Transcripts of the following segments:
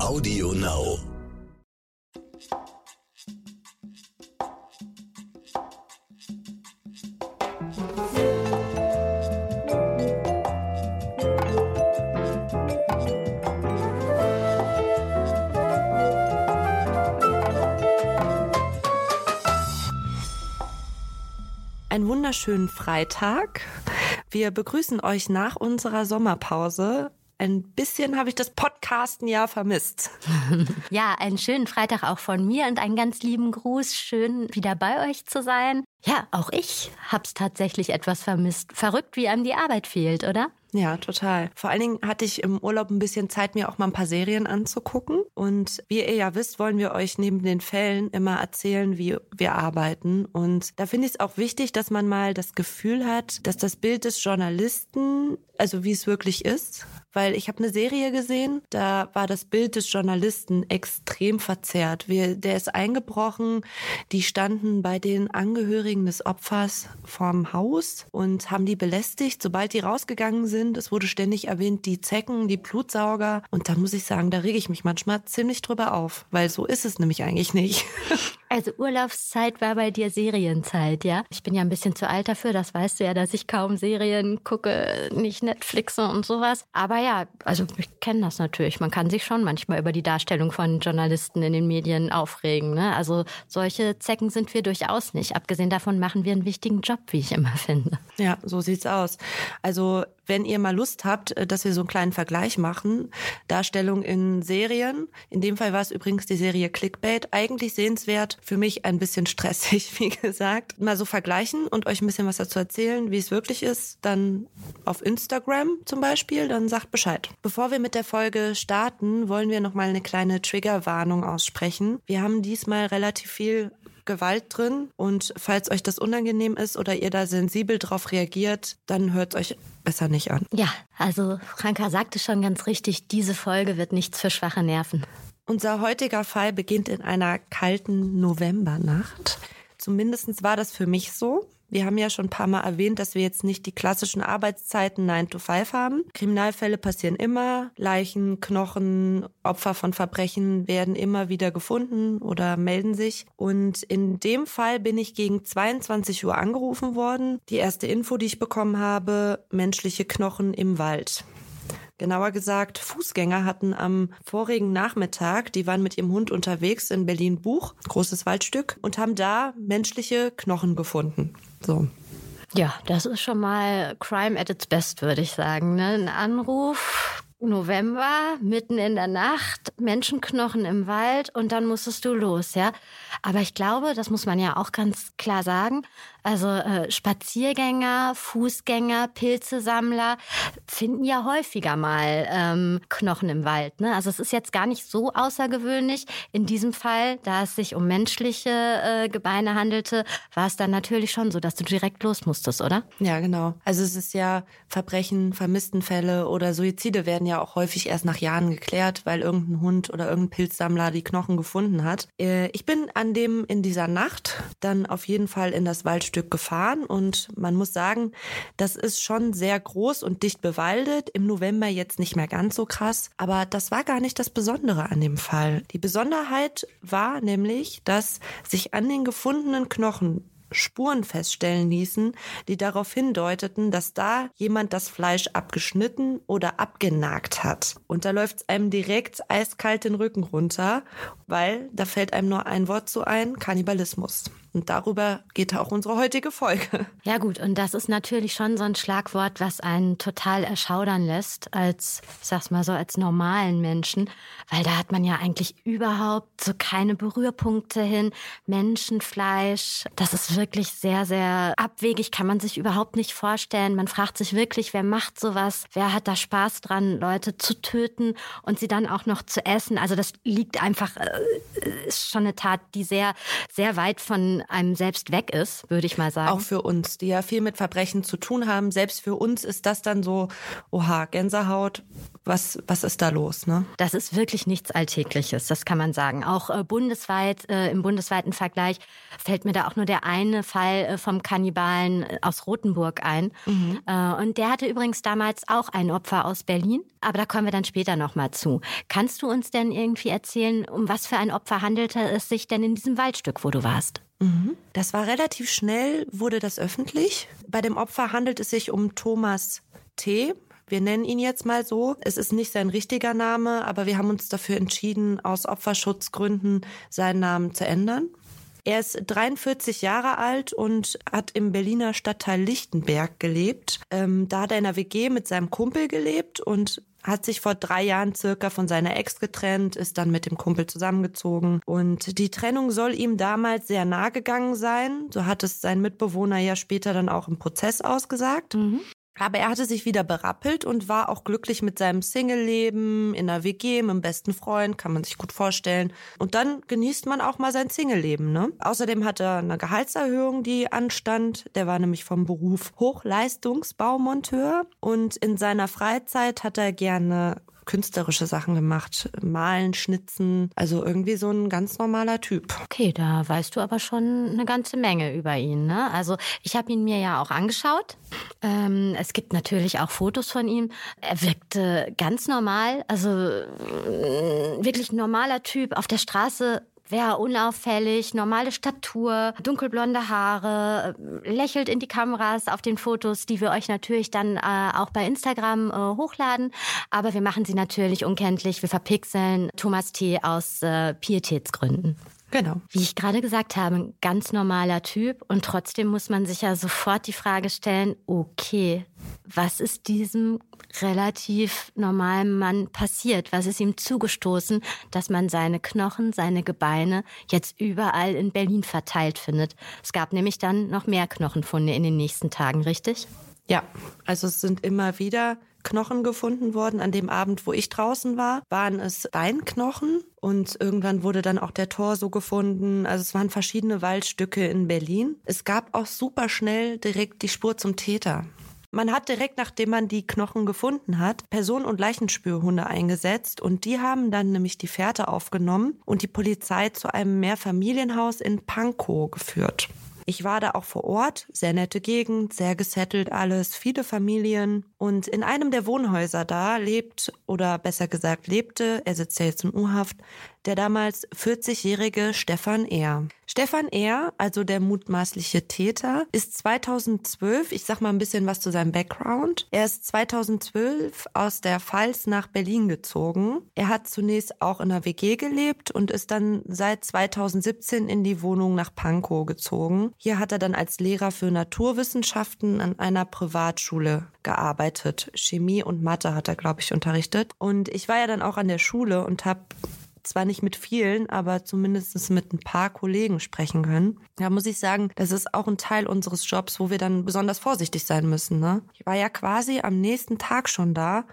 Audio Now. Einen wunderschönen Freitag. Wir begrüßen euch nach unserer Sommerpause. Ein bisschen habe ich das Podcasten ja vermisst. Ja, einen schönen Freitag auch von mir und einen ganz lieben Gruß. Schön wieder bei euch zu sein. Ja, auch ich hab's tatsächlich etwas vermisst. Verrückt, wie einem die Arbeit fehlt, oder? Ja, total. Vor allen Dingen hatte ich im Urlaub ein bisschen Zeit, mir auch mal ein paar Serien anzugucken. Und wie ihr ja wisst, wollen wir euch neben den Fällen immer erzählen, wie wir arbeiten. Und da finde ich es auch wichtig, dass man mal das Gefühl hat, dass das Bild des Journalisten, also wie es wirklich ist, weil ich habe eine Serie gesehen, da war das Bild des Journalisten extrem verzerrt. Wir, der ist eingebrochen, die standen bei den Angehörigen des Opfers vorm Haus und haben die belästigt, sobald die rausgegangen sind. Es wurde ständig erwähnt, die Zecken, die Blutsauger. Und da muss ich sagen, da rege ich mich manchmal ziemlich drüber auf, weil so ist es nämlich eigentlich nicht. Also Urlaubszeit war bei dir Serienzeit, ja? Ich bin ja ein bisschen zu alt dafür, das weißt du ja, dass ich kaum Serien gucke, nicht Netflixe und sowas. Aber ja, also ich kenne das natürlich. Man kann sich schon manchmal über die Darstellung von Journalisten in den Medien aufregen. Ne? Also solche Zecken sind wir durchaus nicht. Abgesehen davon machen wir einen wichtigen Job, wie ich immer finde. Ja, so sieht's aus. Also wenn ihr mal Lust habt, äh, dass wir so einen kleinen Vergleich machen, Darstellung in Serien. In dem Fall war es übrigens die Serie Clickbait. Eigentlich sehenswert, für mich ein bisschen stressig, wie gesagt. Mal so vergleichen und euch ein bisschen was dazu erzählen, wie es wirklich ist. Dann auf Instagram zum Beispiel, dann sagt Bescheid. Bevor wir mit der Folge starten, wollen wir noch mal eine kleine Triggerwarnung aussprechen. Wir haben diesmal relativ viel Gewalt drin und falls euch das unangenehm ist oder ihr da sensibel drauf reagiert, dann hört euch besser nicht an. Ja, also Franka sagte schon ganz richtig, diese Folge wird nichts für schwache Nerven. Unser heutiger Fall beginnt in einer kalten Novembernacht. Zumindest war das für mich so. Wir haben ja schon ein paar Mal erwähnt, dass wir jetzt nicht die klassischen Arbeitszeiten 9 to 5 haben. Kriminalfälle passieren immer. Leichen, Knochen, Opfer von Verbrechen werden immer wieder gefunden oder melden sich. Und in dem Fall bin ich gegen 22 Uhr angerufen worden. Die erste Info, die ich bekommen habe, menschliche Knochen im Wald. Genauer gesagt, Fußgänger hatten am vorigen Nachmittag, die waren mit ihrem Hund unterwegs in Berlin-Buch, großes Waldstück, und haben da menschliche Knochen gefunden. So. Ja, das ist schon mal Crime at its best, würde ich sagen. Ne? Ein Anruf, November, mitten in der Nacht, Menschenknochen im Wald und dann musstest du los, ja. Aber ich glaube, das muss man ja auch ganz klar sagen. Also äh, Spaziergänger, Fußgänger, Pilzesammler finden ja häufiger mal ähm, Knochen im Wald. Ne? Also es ist jetzt gar nicht so außergewöhnlich. In diesem Fall, da es sich um menschliche äh, Gebeine handelte, war es dann natürlich schon so, dass du direkt los musstest, oder? Ja, genau. Also es ist ja Verbrechen, Vermisstenfälle oder Suizide werden ja auch häufig erst nach Jahren geklärt, weil irgendein Hund oder irgendein Pilzsammler die Knochen gefunden hat. Äh, ich bin an dem in dieser Nacht dann auf jeden Fall in das Waldstück gefahren und man muss sagen, das ist schon sehr groß und dicht bewaldet. Im November jetzt nicht mehr ganz so krass, aber das war gar nicht das Besondere an dem Fall. Die Besonderheit war nämlich, dass sich an den gefundenen Knochen Spuren feststellen ließen, die darauf hindeuteten, dass da jemand das Fleisch abgeschnitten oder abgenagt hat. Und da läuft es einem direkt eiskalt den Rücken runter, weil da fällt einem nur ein Wort zu ein, Kannibalismus. Und darüber geht auch unsere heutige Folge. Ja gut, und das ist natürlich schon so ein Schlagwort, was einen total erschaudern lässt, als, ich sag's mal so, als normalen Menschen, weil da hat man ja eigentlich überhaupt so keine Berührpunkte hin. Menschenfleisch, das ist wirklich sehr, sehr abwegig, kann man sich überhaupt nicht vorstellen. Man fragt sich wirklich, wer macht sowas? Wer hat da Spaß dran, Leute zu töten und sie dann auch noch zu essen? Also das liegt einfach, äh, ist schon eine Tat, die sehr, sehr weit von einem selbst weg ist, würde ich mal sagen. Auch für uns, die ja viel mit Verbrechen zu tun haben. Selbst für uns ist das dann so, oha, Gänsehaut, was, was ist da los? Ne? Das ist wirklich nichts Alltägliches, das kann man sagen. Auch äh, bundesweit, äh, im bundesweiten Vergleich fällt mir da auch nur der eine Fall äh, vom Kannibalen äh, aus Rothenburg ein. Mhm. Äh, und der hatte übrigens damals auch ein Opfer aus Berlin, aber da kommen wir dann später nochmal zu. Kannst du uns denn irgendwie erzählen, um was für ein Opfer handelte es sich denn in diesem Waldstück, wo du warst? Mhm. Das war relativ schnell, wurde das öffentlich. Bei dem Opfer handelt es sich um Thomas T. Wir nennen ihn jetzt mal so. Es ist nicht sein richtiger Name, aber wir haben uns dafür entschieden, aus Opferschutzgründen seinen Namen zu ändern. Er ist 43 Jahre alt und hat im Berliner Stadtteil Lichtenberg gelebt. Ähm, da hat er in einer WG mit seinem Kumpel gelebt und hat sich vor drei Jahren circa von seiner Ex getrennt, ist dann mit dem Kumpel zusammengezogen. Und die Trennung soll ihm damals sehr nahe gegangen sein. So hat es sein Mitbewohner ja später dann auch im Prozess ausgesagt. Mhm. Aber er hatte sich wieder berappelt und war auch glücklich mit seinem Single-Leben, in der WG, mit dem besten Freund, kann man sich gut vorstellen. Und dann genießt man auch mal sein Single-Leben, ne? Außerdem hat er eine Gehaltserhöhung, die anstand. Der war nämlich vom Beruf Hochleistungsbaumonteur und in seiner Freizeit hat er gerne künstlerische Sachen gemacht. Malen, schnitzen. Also irgendwie so ein ganz normaler Typ. Okay, da weißt du aber schon eine ganze Menge über ihn. Ne? Also ich habe ihn mir ja auch angeschaut. Ähm, es gibt natürlich auch Fotos von ihm. Er wirkte ganz normal, also äh, wirklich normaler Typ. Auf der Straße wäre unauffällig, normale Statur, dunkelblonde Haare, äh, lächelt in die Kameras auf den Fotos, die wir euch natürlich dann äh, auch bei Instagram äh, hochladen. Aber wir machen sie natürlich unkenntlich. Wir verpixeln Thomas T. aus äh, Pietätsgründen. Genau. Wie ich gerade gesagt habe, ein ganz normaler Typ und trotzdem muss man sich ja sofort die Frage stellen, okay, was ist diesem relativ normalen Mann passiert? Was ist ihm zugestoßen, dass man seine Knochen, seine Gebeine jetzt überall in Berlin verteilt findet? Es gab nämlich dann noch mehr Knochenfunde in den nächsten Tagen, richtig? Ja, also es sind immer wieder Knochen gefunden worden. An dem Abend, wo ich draußen war, waren es Beinknochen und irgendwann wurde dann auch der Torso gefunden. Also es waren verschiedene Waldstücke in Berlin. Es gab auch super schnell direkt die Spur zum Täter. Man hat direkt, nachdem man die Knochen gefunden hat, Personen- und Leichenspürhunde eingesetzt und die haben dann nämlich die Fährte aufgenommen und die Polizei zu einem Mehrfamilienhaus in Pankow geführt. Ich war da auch vor Ort, sehr nette Gegend, sehr gesettelt alles, viele Familien. Und in einem der Wohnhäuser da lebt, oder besser gesagt lebte, er sitzt ja jetzt in U-Haft, der damals 40-jährige Stefan Ehr. Stefan Ehr, also der mutmaßliche Täter, ist 2012, ich sag mal ein bisschen was zu seinem Background. Er ist 2012 aus der Pfalz nach Berlin gezogen. Er hat zunächst auch in einer WG gelebt und ist dann seit 2017 in die Wohnung nach Pankow gezogen. Hier hat er dann als Lehrer für Naturwissenschaften an einer Privatschule gearbeitet. Chemie und Mathe hat er, glaube ich, unterrichtet. Und ich war ja dann auch an der Schule und habe zwar nicht mit vielen, aber zumindest mit ein paar Kollegen sprechen können. Da muss ich sagen, das ist auch ein Teil unseres Jobs, wo wir dann besonders vorsichtig sein müssen. Ne? Ich war ja quasi am nächsten Tag schon da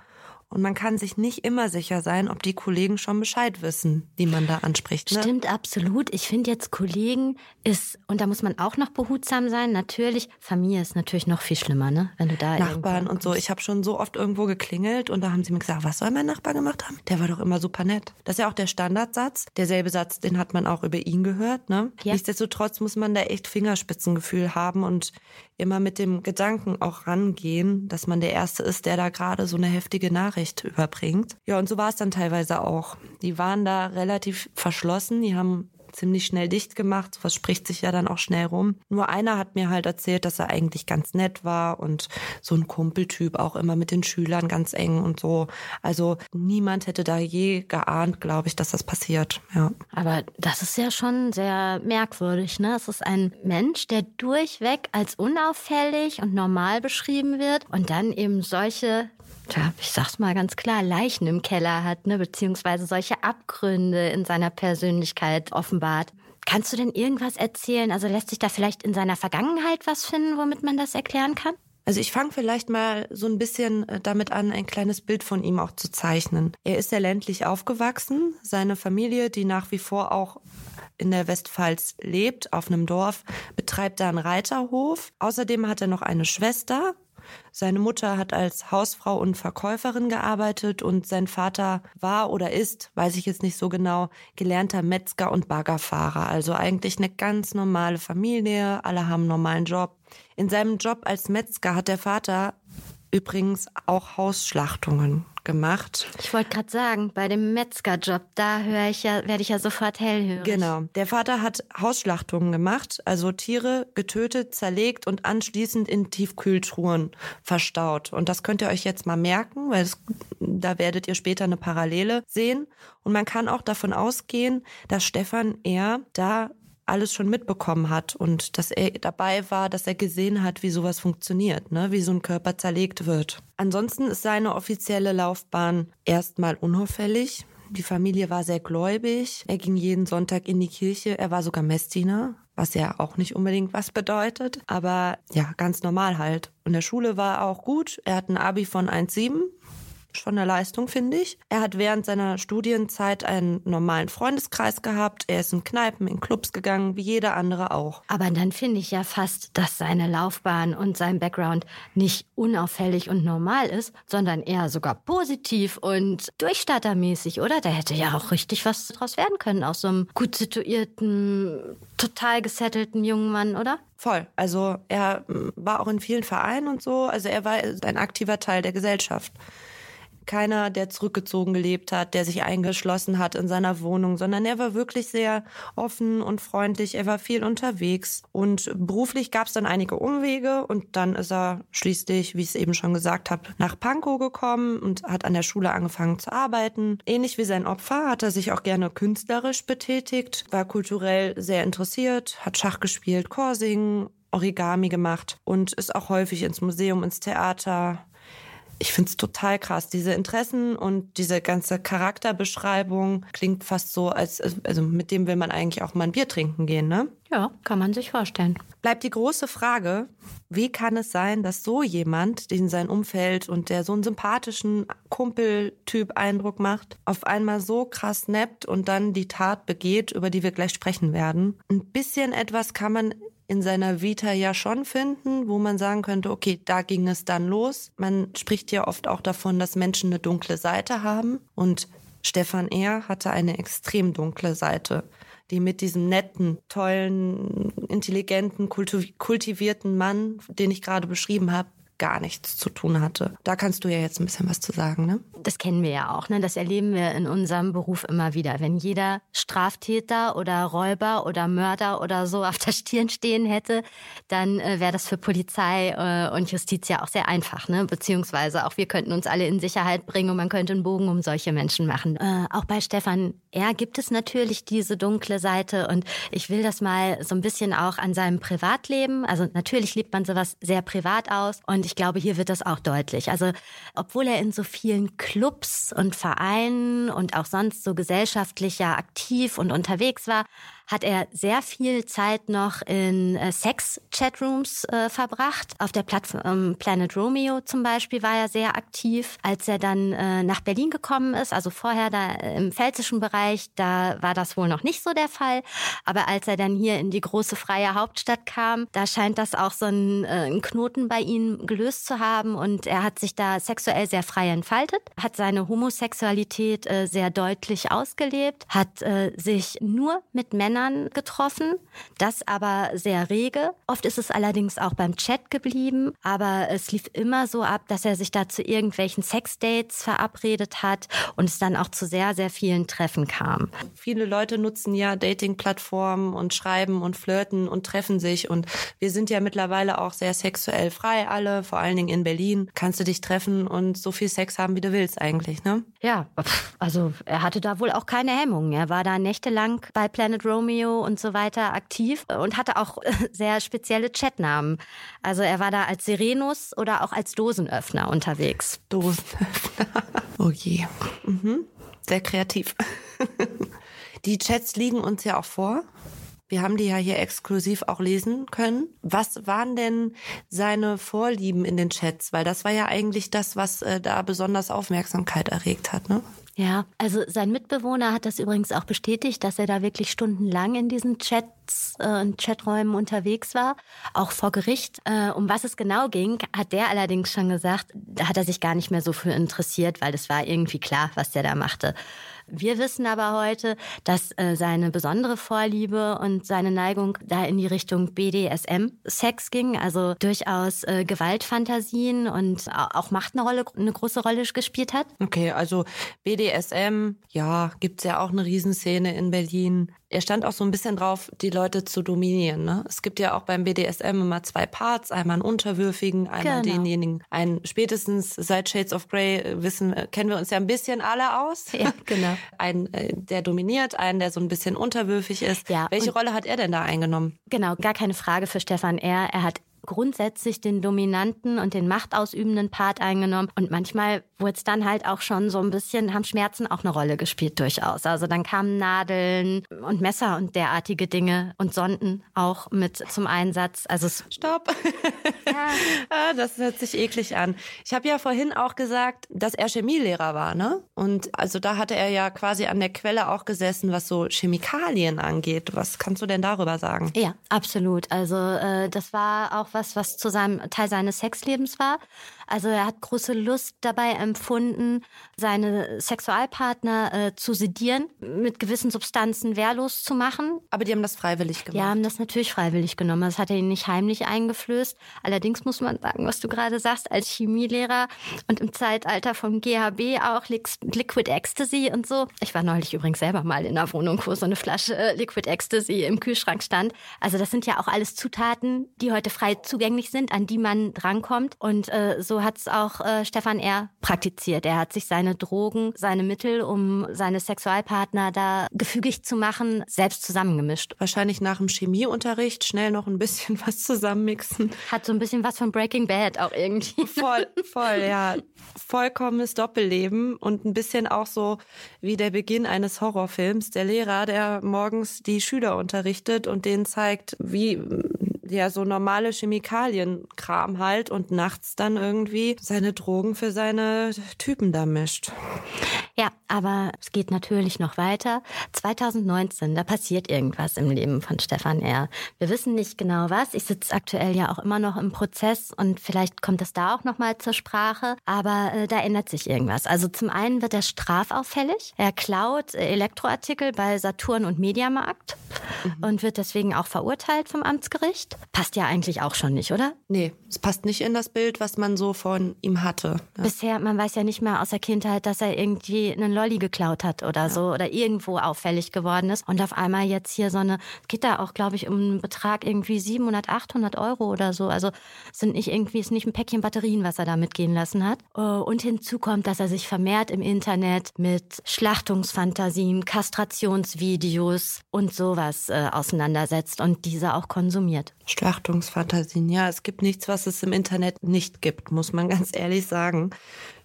und man kann sich nicht immer sicher sein, ob die Kollegen schon Bescheid wissen, die man da anspricht. Ne? Stimmt, absolut. Ich finde jetzt Kollegen ist, und da muss man auch noch behutsam sein, natürlich, Familie ist natürlich noch viel schlimmer, ne? Wenn du da Nachbarn und so. Ich habe schon so oft irgendwo geklingelt und da haben sie mir gesagt, was soll mein Nachbar gemacht haben? Der war doch immer super nett. Das ist ja auch der Standardsatz. Derselbe Satz, den hat man auch über ihn gehört, ne? Ja. Nichtsdestotrotz muss man da echt Fingerspitzengefühl haben und immer mit dem Gedanken auch rangehen, dass man der Erste ist, der da gerade so eine heftige Nachricht überbringt. Ja, und so war es dann teilweise auch. Die waren da relativ verschlossen, die haben ziemlich schnell dicht gemacht. Was spricht sich ja dann auch schnell rum. Nur einer hat mir halt erzählt, dass er eigentlich ganz nett war und so ein Kumpeltyp auch immer mit den Schülern ganz eng und so. Also niemand hätte da je geahnt, glaube ich, dass das passiert. Ja. Aber das ist ja schon sehr merkwürdig. Ne? Es ist ein Mensch, der durchweg als unauffällig und normal beschrieben wird und dann eben solche ja, ich sag's mal ganz klar, Leichen im Keller hat, ne, beziehungsweise solche Abgründe in seiner Persönlichkeit offenbart. Kannst du denn irgendwas erzählen? Also lässt sich da vielleicht in seiner Vergangenheit was finden, womit man das erklären kann? Also ich fange vielleicht mal so ein bisschen äh, damit an, ein kleines Bild von ihm auch zu zeichnen. Er ist sehr ländlich aufgewachsen. Seine Familie, die nach wie vor auch in der Westpfalz lebt, auf einem Dorf, betreibt da einen Reiterhof. Außerdem hat er noch eine Schwester Seine Mutter hat als Hausfrau und Verkäuferin gearbeitet und sein Vater war oder ist, weiß ich jetzt nicht so genau, gelernter Metzger und Baggerfahrer. Also eigentlich eine ganz normale Familie, alle haben einen normalen Job. In seinem Job als Metzger hat der Vater übrigens auch Hausschlachtungen gemacht. Ich wollte gerade sagen, bei dem Metzgerjob, da höre ich ja, werde ich ja sofort hellhörig. Genau. Der Vater hat Hausschlachtungen gemacht, also Tiere getötet, zerlegt und anschließend in Tiefkühltruhen verstaut. Und das könnt ihr euch jetzt mal merken, weil es, da werdet ihr später eine Parallele sehen. Und man kann auch davon ausgehen, dass Stefan eher da alles schon mitbekommen hat und dass er dabei war, dass er gesehen hat, wie sowas funktioniert, ne? wie so ein Körper zerlegt wird. Ansonsten ist seine offizielle Laufbahn erstmal unauffällig. Die Familie war sehr gläubig. Er ging jeden Sonntag in die Kirche. Er war sogar Messdiener, was ja auch nicht unbedingt was bedeutet. Aber ja, ganz normal halt. Und der Schule war auch gut. Er hat ein Abi von 1,7 schon eine Leistung, finde ich. Er hat während seiner Studienzeit einen normalen Freundeskreis gehabt. Er ist in Kneipen, in Clubs gegangen, wie jeder andere auch. Aber dann finde ich ja fast, dass seine Laufbahn und sein Background nicht unauffällig und normal ist, sondern eher sogar positiv und durchstartermäßig, oder? Da hätte ja auch richtig was draus werden können aus so einem gut situierten, total gesettelten jungen Mann, oder? Voll. Also er war auch in vielen Vereinen und so. Also er war ein aktiver Teil der Gesellschaft keiner, der zurückgezogen gelebt hat, der sich eingeschlossen hat in seiner Wohnung, sondern er war wirklich sehr offen und freundlich. Er war viel unterwegs und beruflich gab es dann einige Umwege und dann ist er schließlich, wie ich es eben schon gesagt habe, nach Pankow gekommen und hat an der Schule angefangen zu arbeiten. Ähnlich wie sein Opfer hat er sich auch gerne künstlerisch betätigt, war kulturell sehr interessiert, hat Schach gespielt, Chorsingen, Origami gemacht und ist auch häufig ins Museum, ins Theater, ich finde es total krass. Diese Interessen und diese ganze Charakterbeschreibung klingt fast so, als also mit dem will man eigentlich auch mal ein Bier trinken gehen, ne? Ja, kann man sich vorstellen. Bleibt die große Frage, wie kann es sein, dass so jemand, den sein Umfeld und der so einen sympathischen Kumpeltyp Eindruck macht, auf einmal so krass snappt und dann die Tat begeht, über die wir gleich sprechen werden? Ein bisschen etwas kann man in seiner Vita ja schon finden, wo man sagen könnte, okay, da ging es dann los. Man spricht ja oft auch davon, dass Menschen eine dunkle Seite haben und Stefan Ehr hatte eine extrem dunkle Seite, die mit diesem netten, tollen, intelligenten, kultivierten Mann, den ich gerade beschrieben habe, gar nichts zu tun hatte. Da kannst du ja jetzt ein bisschen was zu sagen, ne? Das kennen wir ja auch, ne? Das erleben wir in unserem Beruf immer wieder. Wenn jeder Straftäter oder Räuber oder Mörder oder so auf der Stirn stehen hätte, dann äh, wäre das für Polizei äh, und Justiz ja auch sehr einfach, ne? Beziehungsweise auch wir könnten uns alle in Sicherheit bringen und man könnte einen Bogen um solche Menschen machen. Äh, auch bei Stefan R. gibt es natürlich diese dunkle Seite und ich will das mal so ein bisschen auch an seinem Privatleben. Also natürlich liebt man sowas sehr privat aus und ich glaube, hier wird das auch deutlich. Also, obwohl er in so vielen Clubs und Vereinen und auch sonst so gesellschaftlich ja aktiv und unterwegs war, hat er sehr viel Zeit noch in äh, Sex-Chatrooms äh, verbracht. Auf der Plattform ähm, Planet Romeo zum Beispiel war er sehr aktiv. Als er dann äh, nach Berlin gekommen ist, also vorher da im pfälzischen Bereich, da war das wohl noch nicht so der Fall. Aber als er dann hier in die große freie Hauptstadt kam, da scheint das auch so ein, äh, ein Knoten bei ihm gelöst zu haben und er hat sich da sexuell sehr frei entfaltet, hat seine Homosexualität äh, sehr deutlich ausgelebt, hat äh, sich nur mit Männern getroffen, das aber sehr rege. Oft ist es allerdings auch beim Chat geblieben, aber es lief immer so ab, dass er sich da zu irgendwelchen Sexdates verabredet hat und es dann auch zu sehr, sehr vielen Treffen kam. Viele Leute nutzen ja Dating-Plattformen und schreiben und flirten und treffen sich und wir sind ja mittlerweile auch sehr sexuell frei alle, vor allen Dingen in Berlin kannst du dich treffen und so viel Sex haben, wie du willst eigentlich, ne? Ja, also er hatte da wohl auch keine Hemmungen. Er war da nächtelang bei Planet Romeo und so weiter aktiv und hatte auch sehr spezielle Chatnamen. Also er war da als Serenus oder auch als Dosenöffner unterwegs. Dosenöffner. Oh je. Mhm. Sehr kreativ. Die Chats liegen uns ja auch vor. Wir haben die ja hier exklusiv auch lesen können. Was waren denn seine Vorlieben in den Chats? Weil das war ja eigentlich das, was äh, da besonders Aufmerksamkeit erregt hat, ne? Ja, also sein Mitbewohner hat das übrigens auch bestätigt, dass er da wirklich stundenlang in diesen Chat Chats äh, und Chaträumen unterwegs war, auch vor Gericht. Äh, um was es genau ging, hat der allerdings schon gesagt, da hat er sich gar nicht mehr so für interessiert, weil es war irgendwie klar, was der da machte. Wir wissen aber heute, dass äh, seine besondere Vorliebe und seine Neigung da in die Richtung BDSM-Sex ging, also durchaus äh, Gewaltfantasien und auch Macht eine Rolle, eine große Rolle gespielt hat. Okay, also BDSM, ja, gibt's ja auch eine Riesenszene in Berlin. Er stand auch so ein bisschen drauf, die Leute zu dominieren. Ne? Es gibt ja auch beim BDSM immer zwei Parts, einmal einen unterwürfigen, einmal genau. denjenigen. Einen spätestens seit Shades of Grey äh, wissen, äh, kennen wir uns ja ein bisschen alle aus. Ja, genau. Einen, äh, der dominiert, einen, der so ein bisschen unterwürfig ist. Ja, Welche Rolle hat er denn da eingenommen? Genau, gar keine Frage für Stefan R. Er hat grundsätzlich den dominanten und den machtausübenden Part eingenommen. Und manchmal wurde es dann halt auch schon so ein bisschen, haben Schmerzen auch eine Rolle gespielt durchaus. Also dann kamen Nadeln und Messer und derartige Dinge und Sonden auch mit zum Einsatz. Also Stopp. Ja. Ah, das hört sich eklig an. Ich habe ja vorhin auch gesagt, dass er Chemielehrer war, ne? Und also da hatte er ja quasi an der Quelle auch gesessen, was so Chemikalien angeht. Was kannst du denn darüber sagen? Ja, absolut. Also äh, das war auch was, was zu seinem Teil seines Sexlebens war. Also er hat große Lust dabei empfunden, seine Sexualpartner äh, zu sedieren, mit gewissen Substanzen wehrlos zu machen. Aber die haben das freiwillig gemacht. Die haben das natürlich freiwillig genommen. Das hat er ihnen nicht heimlich eingeflößt. Allerdings muss man sagen, was du gerade sagst, als Chemielehrer und im Zeitalter vom GHB auch Liquid Ecstasy und so. Ich war neulich übrigens selber mal in einer Wohnung, wo so eine Flasche äh, Liquid Ecstasy im Kühlschrank stand. Also das sind ja auch alles Zutaten, die heute frei zugänglich sind, an die man drankommt. Und äh, so hat es auch äh, Stefan R. praktiziert. Er hat sich seine Drogen, seine Mittel, um seine Sexualpartner da gefügig zu machen, selbst zusammengemischt. Wahrscheinlich nach dem Chemieunterricht schnell noch ein bisschen was zusammenmixen. Hat so ein bisschen was von Breaking Bad auch irgendwie. Voll, voll, ja. Vollkommenes Doppelleben und ein bisschen auch so wie der Beginn eines Horrorfilms. Der Lehrer, der morgens die Schüler unterrichtet und denen zeigt, wie ja so normale Chemikalienkram halt und nachts dann irgendwie seine Drogen für seine Typen da mischt. Ja, aber es geht natürlich noch weiter. 2019, da passiert irgendwas im Leben von Stefan R. Wir wissen nicht genau was. Ich sitze aktuell ja auch immer noch im Prozess und vielleicht kommt es da auch noch mal zur Sprache. Aber äh, da ändert sich irgendwas. Also zum einen wird er strafauffällig. Er klaut Elektroartikel bei Saturn und Mediamarkt mhm. und wird deswegen auch verurteilt vom Amtsgericht. Passt ja eigentlich auch schon nicht, oder? Nee, es passt nicht in das Bild, was man so von ihm hatte. Ja. Bisher, man weiß ja nicht mehr aus der Kindheit, dass er irgendwie einen Lolli geklaut hat oder ja. so oder irgendwo auffällig geworden ist. Und auf einmal jetzt hier so eine, geht da auch, glaube ich, um einen Betrag irgendwie 700, 800 Euro oder so. Also sind nicht irgendwie, ist nicht ein Päckchen Batterien, was er da mitgehen lassen hat. Äh, und hinzu kommt, dass er sich vermehrt im Internet mit Schlachtungsfantasien, Kastrationsvideos und sowas äh, auseinandersetzt und diese auch konsumiert. Schlachtungsfantasien, ja, es gibt nichts, was es im Internet nicht gibt, muss man ganz ehrlich sagen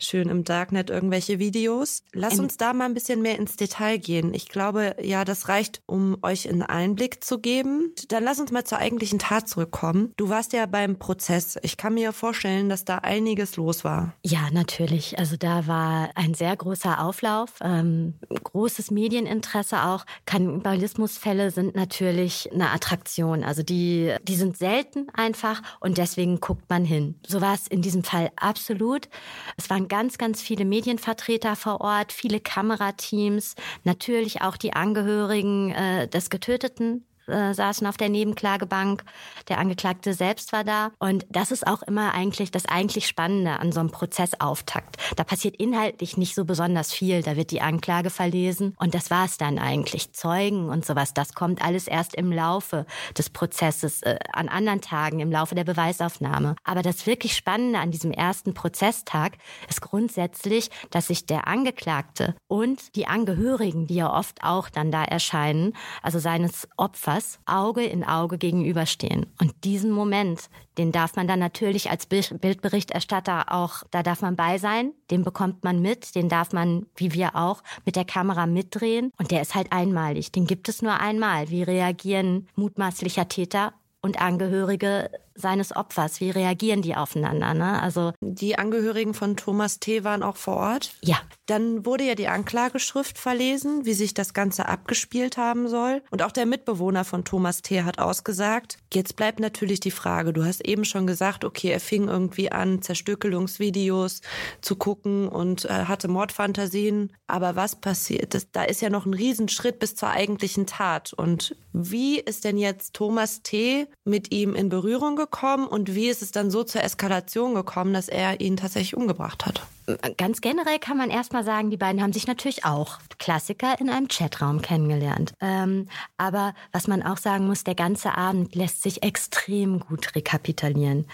schön im Darknet irgendwelche Videos. Lass uns da mal ein bisschen mehr ins Detail gehen. Ich glaube, ja, das reicht, um euch einen Einblick zu geben. Dann lass uns mal zur eigentlichen Tat zurückkommen. Du warst ja beim Prozess. Ich kann mir vorstellen, dass da einiges los war. Ja, natürlich. Also da war ein sehr großer Auflauf, ähm, großes Medieninteresse auch. Kannibalismusfälle sind natürlich eine Attraktion. Also die, die sind selten einfach und deswegen guckt man hin. So war es in diesem Fall absolut. Es waren ganz, ganz viele Medienvertreter vor Ort, viele Kamerateams, natürlich auch die Angehörigen äh, des Getöteten äh, saßen auf der Nebenklagebank. Der Angeklagte selbst war da. Und das ist auch immer eigentlich das eigentlich Spannende an so einem Prozessauftakt. Da passiert inhaltlich nicht so besonders viel. Da wird die Anklage verlesen und das war es dann eigentlich. Zeugen und sowas, das kommt alles erst im Laufe des Prozesses, äh, an anderen Tagen, im Laufe der Beweisaufnahme. Aber das wirklich Spannende an diesem ersten Prozesstag ist grundsätzlich, dass sich der Angeklagte und die Angehörigen, die ja oft auch dann da erscheinen, also seines Opfers, Opfers Auge in Auge gegenüberstehen. Und diesen Moment, den darf man dann natürlich als Bildberichterstatter auch, da darf man bei sein, den bekommt man mit, den darf man, wie wir auch, mit der Kamera mitdrehen. Und der ist halt einmalig, den gibt es nur einmal. Wie reagieren mutmaßlicher Täter und Angehörige seines Opfers? Wie reagieren die aufeinander? Ne? Also die Angehörigen von Thomas T. waren auch vor Ort. Ja. Dann wurde ja die Anklageschrift verlesen, wie sich das Ganze abgespielt haben soll. Und auch der Mitbewohner von Thomas T. hat ausgesagt. Jetzt bleibt natürlich die Frage, du hast eben schon gesagt, okay, er fing irgendwie an, Zerstückelungsvideos zu gucken und äh, hatte Mordfantasien. Aber was passiert? Das, da ist ja noch ein Riesenschritt bis zur eigentlichen Tat. Und wie ist denn jetzt Thomas T. mit ihm in Berührung gekommen und wie ist es dann so zur Eskalation gekommen, dass er ihn tatsächlich umgebracht hat? Ganz generell kann man erstmal sagen, die beiden haben sich natürlich auch Klassiker in einem Chatraum kennengelernt. Ähm, aber was man auch sagen muss, der ganze Abend lässt sich extrem gut rekapitulieren.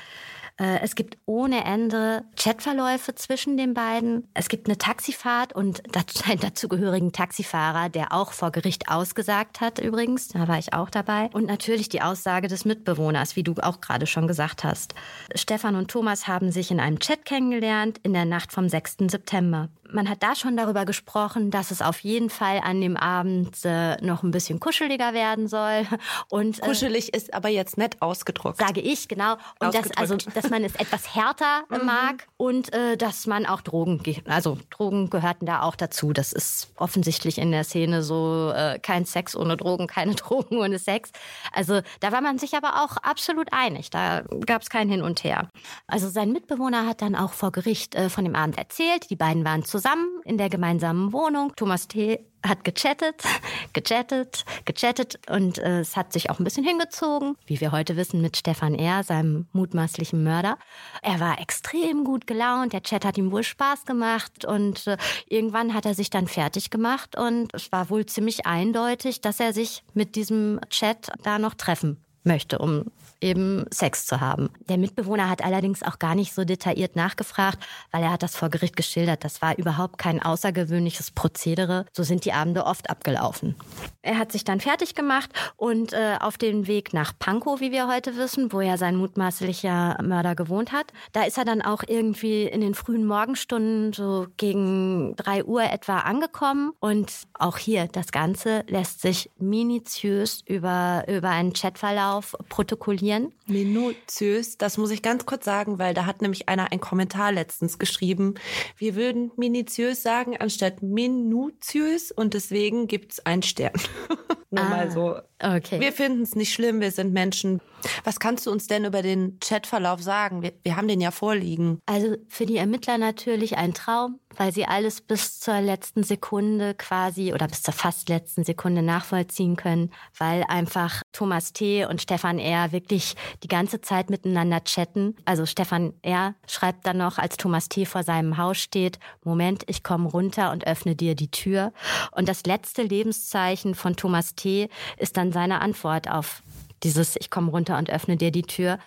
Äh, es gibt ohne Ende Chatverläufe zwischen den beiden. Es gibt eine Taxifahrt und einen dazugehörigen Taxifahrer, der auch vor Gericht ausgesagt hat übrigens. Da war ich auch dabei. Und natürlich die Aussage des Mitbewohners, wie du auch gerade schon gesagt hast. Stefan und Thomas haben sich in einem Chat kennengelernt in der Nacht vom 6. September man hat da schon darüber gesprochen, dass es auf jeden Fall an dem Abend äh, noch ein bisschen kuscheliger werden soll. Und äh, kuschelig ist aber jetzt nett ausgedrückt. Sage ich genau. Und dass also, dass man es etwas härter mhm. mag und äh, dass man auch Drogen, also Drogen gehörten da auch dazu. Das ist offensichtlich in der Szene so äh, kein Sex ohne Drogen, keine Drogen ohne Sex. Also da war man sich aber auch absolut einig. Da gab es kein Hin und Her. Also sein Mitbewohner hat dann auch vor Gericht äh, von dem Abend erzählt. Die beiden waren zusammen zusammen in der gemeinsamen Wohnung. Thomas T. hat gechattet, gechattet, gechattet und äh, es hat sich auch ein bisschen hingezogen, wie wir heute wissen, mit Stefan R., seinem mutmaßlichen Mörder. Er war extrem gut gelaunt, der Chat hat ihm wohl Spaß gemacht und äh, irgendwann hat er sich dann fertig gemacht und es war wohl ziemlich eindeutig, dass er sich mit diesem Chat da noch treffen möchte, um eben Sex zu haben. Der Mitbewohner hat allerdings auch gar nicht so detailliert nachgefragt, weil er hat das vor Gericht geschildert. Das war überhaupt kein außergewöhnliches Prozedere. So sind die Abende oft abgelaufen. Er hat sich dann fertig gemacht und äh, auf dem Weg nach Pankow, wie wir heute wissen, wo ja sein mutmaßlicher Mörder gewohnt hat, da ist er dann auch irgendwie in den frühen Morgenstunden so gegen drei Uhr etwa angekommen. Und auch hier, das Ganze lässt sich minutiös über, über einen Chatverlauf protokollieren recherchieren. Minutiös, das muss ich ganz kurz sagen, weil da hat nämlich einer einen Kommentar letztens geschrieben. Wir würden minutiös sagen anstatt minutiös und deswegen gibt es einen Stern. Nur ah, mal so. Okay. Wir finden es nicht schlimm, wir sind Menschen. Was kannst du uns denn über den Chatverlauf sagen? Wir, wir haben den ja vorliegen. Also für die Ermittler natürlich ein Traum, weil sie alles bis zur letzten Sekunde quasi oder bis zur fast letzten Sekunde nachvollziehen können, weil einfach Thomas T. und Stefan R. wirklich die ganze Zeit miteinander chatten. Also Stefan R. schreibt dann noch, als Thomas T. vor seinem Haus steht, Moment, ich komme runter und öffne dir die Tür. Und das letzte Lebenszeichen von Thomas T. ist dann seine Antwort auf dieses Ich komme runter und öffne dir die Tür.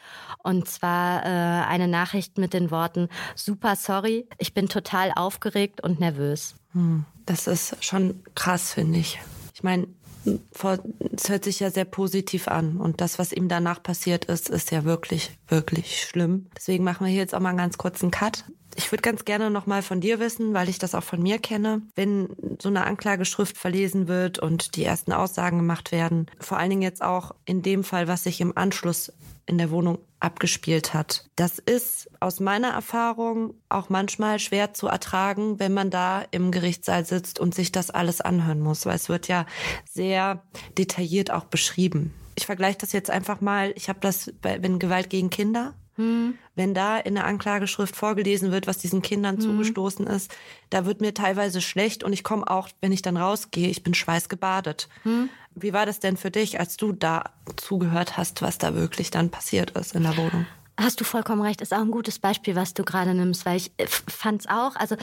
Und zwar äh, eine Nachricht mit den Worten Super sorry, ich bin total aufgeregt und nervös. Hm, das ist schon krass, finde ich. Ich meine, es hört sich ja sehr positiv an. Und das, was ihm danach passiert ist, ist ja wirklich, wirklich schlimm. Deswegen machen wir hier jetzt auch mal einen ganz kurzen Cut. Ich würde ganz gerne noch mal von dir wissen, weil ich das auch von mir kenne, wenn so eine Anklageschrift verlesen wird und die ersten Aussagen gemacht werden, vor allen Dingen jetzt auch in dem Fall, was sich im Anschluss in der Wohnung abgespielt hat. Das ist aus meiner Erfahrung auch manchmal schwer zu ertragen, wenn man da im Gerichtssaal sitzt und sich das alles anhören muss, weil es wird ja sehr detailliert auch beschrieben. Ich vergleiche das jetzt einfach mal. Ich habe das, bei, wenn Gewalt gegen Kinder hm. Wenn da in der Anklageschrift vorgelesen wird, was diesen Kindern hm. zugestoßen ist, da wird mir teilweise schlecht und ich komme auch, wenn ich dann rausgehe, ich bin schweißgebadet. Hm. Wie war das denn für dich, als du da zugehört hast, was da wirklich dann passiert ist in der Wohnung? Hast du vollkommen recht, ist auch ein gutes Beispiel, was du gerade nimmst, weil ich äh, fand es auch, also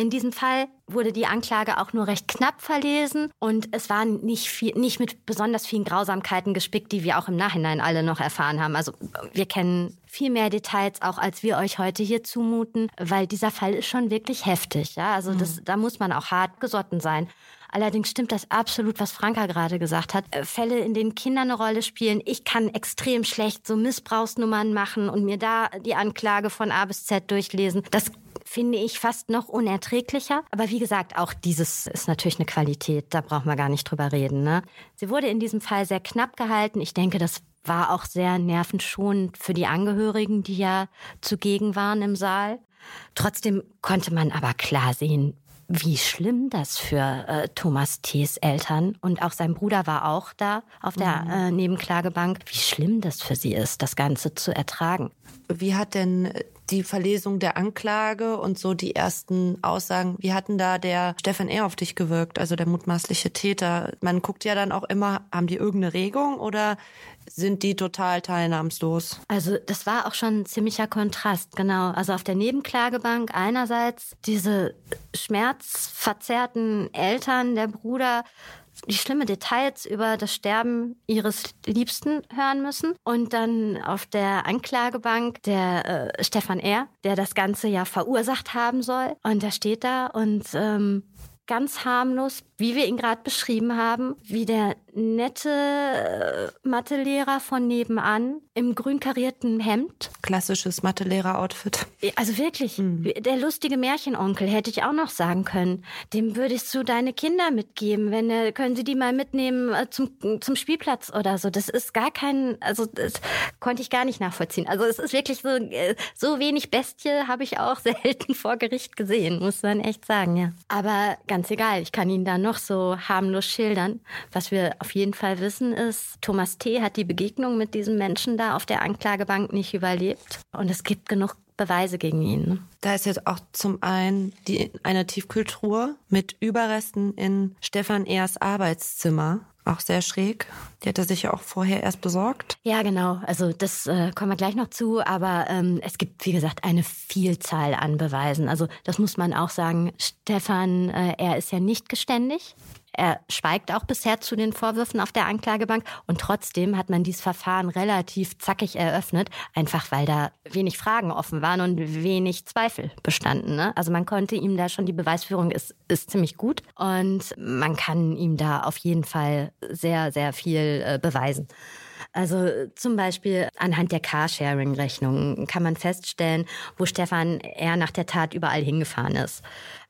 in diesem Fall wurde die Anklage auch nur recht knapp verlesen und es war nicht, viel, nicht mit besonders vielen Grausamkeiten gespickt, die wir auch im Nachhinein alle noch erfahren haben. Also wir kennen viel mehr Details auch, als wir euch heute hier zumuten, weil dieser Fall ist schon wirklich heftig. Ja? Also das, mhm. da muss man auch hart gesotten sein. Allerdings stimmt das absolut, was Franka gerade gesagt hat. Äh, Fälle, in denen Kinder eine Rolle spielen. Ich kann extrem schlecht so Missbrauchsnummern machen und mir da die Anklage von A bis Z durchlesen. Das finde ich fast noch unerträglicher. Aber wie gesagt, auch dieses ist natürlich eine Qualität. Da braucht man gar nicht drüber reden. Ne? Sie wurde in diesem Fall sehr knapp gehalten. Ich denke, das war auch sehr nervenschonend für die Angehörigen, die ja zugegen waren im Saal. Trotzdem konnte man aber klar sehen, wie schlimm das für äh, Thomas T.s Eltern und auch sein Bruder war auch da auf der mhm. äh, Nebenklagebank, wie schlimm das für sie ist, das Ganze zu ertragen. Wie hat denn die Verlesung der Anklage und so die ersten Aussagen, wie hatten da der Stefan R. auf dich gewirkt, also der mutmaßliche Täter? Man guckt ja dann auch immer, haben die irgendeine Regung oder sind die total teilnahmslos? Also das war auch schon ein ziemlicher Kontrast, genau. Also auf der Nebenklagebank einerseits diese schmerzverzerrten Eltern, der Bruder, die schlimme Details über das Sterben ihres Liebsten hören müssen. Und dann auf der Anklagebank der äh, Stefan R., der das Ganze ja verursacht haben soll. Und der steht da und ähm, ganz harmlos, wie wir ihn gerade beschrieben haben, wie der nette äh, Mathelehrer von nebenan im grün karierten Hemd. Klassisches Mathelehrer-Outfit. Also wirklich, mhm. der lustige Märchenonkel hätte ich auch noch sagen können. Dem würdest du deine Kinder mitgeben, wenn äh, können sie die mal mitnehmen äh, zum, zum Spielplatz oder so. Das ist gar kein, also das konnte ich gar nicht nachvollziehen. Also es ist wirklich so, so wenig Bestie habe ich auch selten vor Gericht gesehen, muss man echt sagen, ja. Aber ganz egal, ich kann ihn da noch so harmlos schildern. Was wir auf jeden Fall wissen ist, Thomas T. hat die Begegnung mit diesem Menschen da auf der Anklagebank nicht überlebt. Und es gibt genug Beweise gegen ihn. Da ist jetzt auch zum einen die, eine Tiefkühltruhe mit Überresten in Stefan Ehrs Arbeitszimmer. Auch sehr schräg. Die hat er sich ja auch vorher erst besorgt. Ja, genau. Also das äh, kommen wir gleich noch zu. Aber ähm, es gibt, wie gesagt, eine Vielzahl an Beweisen. Also das muss man auch sagen. Stefan, äh, er ist ja nicht geständig. Er schweigt auch bisher zu den Vorwürfen auf der Anklagebank und trotzdem hat man dieses Verfahren relativ zackig eröffnet, einfach weil da wenig Fragen offen waren und wenig Zweifel bestanden. Ne? Also man konnte ihm da schon, die Beweisführung ist, ist ziemlich gut und man kann ihm da auf jeden Fall sehr, sehr viel äh, beweisen. Also zum Beispiel anhand der Carsharing-Rechnung kann man feststellen, wo Stefan eher nach der Tat überall hingefahren ist.